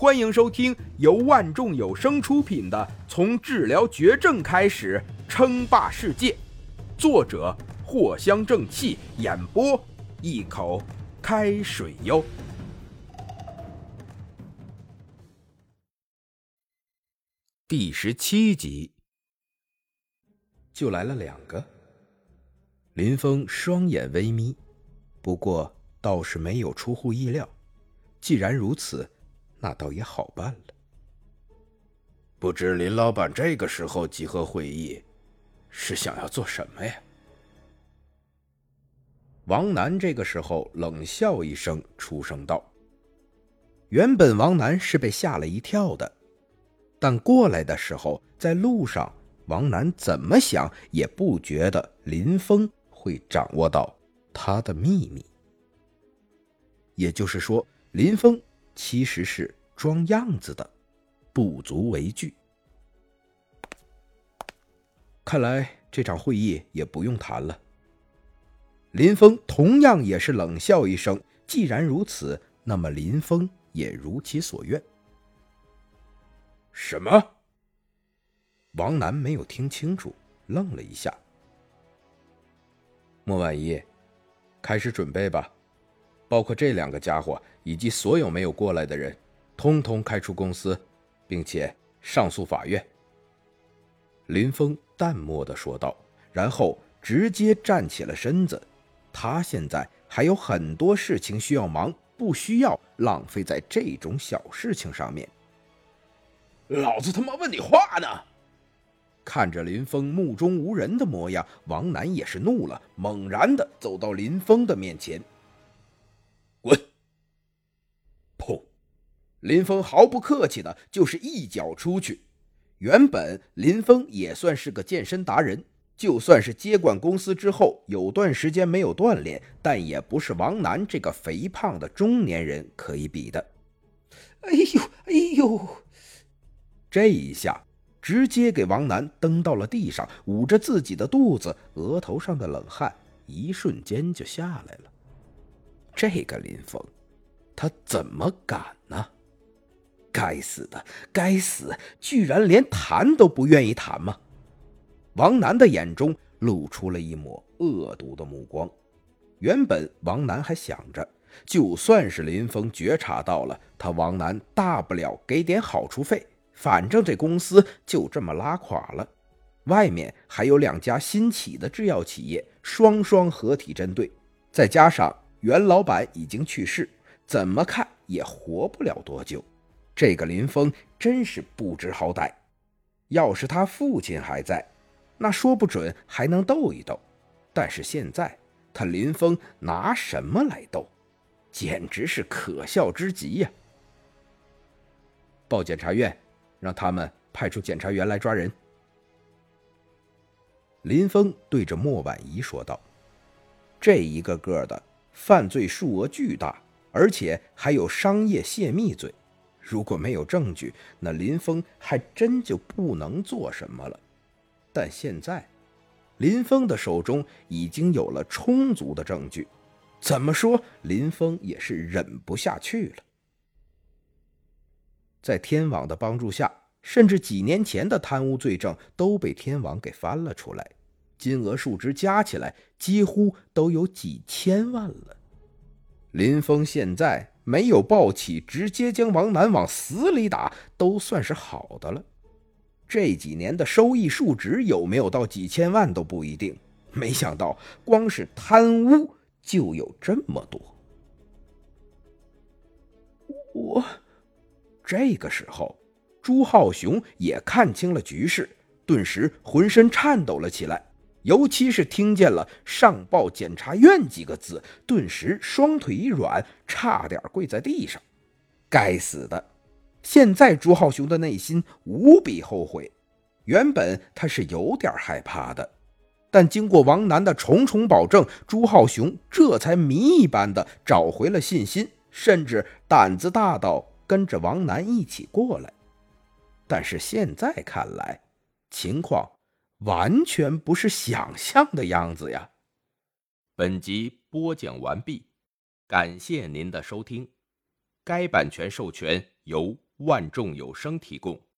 欢迎收听由万众有声出品的《从治疗绝症开始称霸世界》，作者藿香正气，演播一口开水哟。第十七集，就来了两个。林峰双眼微眯，不过倒是没有出乎意料。既然如此。那倒也好办了。不知林老板这个时候集合会议，是想要做什么呀？王楠这个时候冷笑一声，出声道：“原本王楠是被吓了一跳的，但过来的时候，在路上，王楠怎么想也不觉得林峰会掌握到他的秘密。也就是说，林峰。”其实是装样子的，不足为惧。看来这场会议也不用谈了。林峰同样也是冷笑一声。既然如此，那么林峰也如其所愿。什么？王楠没有听清楚，愣了一下。莫万一，开始准备吧。包括这两个家伙以及所有没有过来的人，通通开除公司，并且上诉法院。林峰淡漠的说道，然后直接站起了身子。他现在还有很多事情需要忙，不需要浪费在这种小事情上面。老子他妈问你话呢！看着林峰目中无人的模样，王楠也是怒了，猛然的走到林峰的面前。林峰毫不客气的，就是一脚出去。原本林峰也算是个健身达人，就算是接管公司之后有段时间没有锻炼，但也不是王楠这个肥胖的中年人可以比的。哎呦，哎呦！这一下直接给王楠蹬到了地上，捂着自己的肚子，额头上的冷汗一瞬间就下来了。这个林峰，他怎么敢呢？该死的，该死！居然连谈都不愿意谈吗？王楠的眼中露出了一抹恶毒的目光。原本王楠还想着，就算是林峰觉察到了，他王楠大不了给点好处费，反正这公司就这么拉垮了。外面还有两家新起的制药企业，双双合体针对，再加上袁老板已经去世，怎么看也活不了多久。这个林峰真是不知好歹，要是他父亲还在，那说不准还能斗一斗。但是现在他林峰拿什么来斗？简直是可笑之极呀！报检察院，让他们派出检察员来抓人。林峰对着莫婉仪说道：“这一个个的犯罪数额巨大，而且还有商业泄密罪。”如果没有证据，那林峰还真就不能做什么了。但现在，林峰的手中已经有了充足的证据，怎么说，林峰也是忍不下去了。在天网的帮助下，甚至几年前的贪污罪证都被天网给翻了出来，金额数值加起来几乎都有几千万了。林峰现在。没有暴起，直接将王楠往死里打，都算是好的了。这几年的收益数值有没有到几千万都不一定。没想到，光是贪污就有这么多。我这个时候，朱浩雄也看清了局势，顿时浑身颤抖了起来。尤其是听见了“上报检察院”几个字，顿时双腿一软，差点跪在地上。该死的！现在朱浩雄的内心无比后悔。原本他是有点害怕的，但经过王楠的重重保证，朱浩雄这才谜一般的找回了信心，甚至胆子大到跟着王楠一起过来。但是现在看来，情况……完全不是想象的样子呀！本集播讲完毕，感谢您的收听。该版权授权由万众有声提供。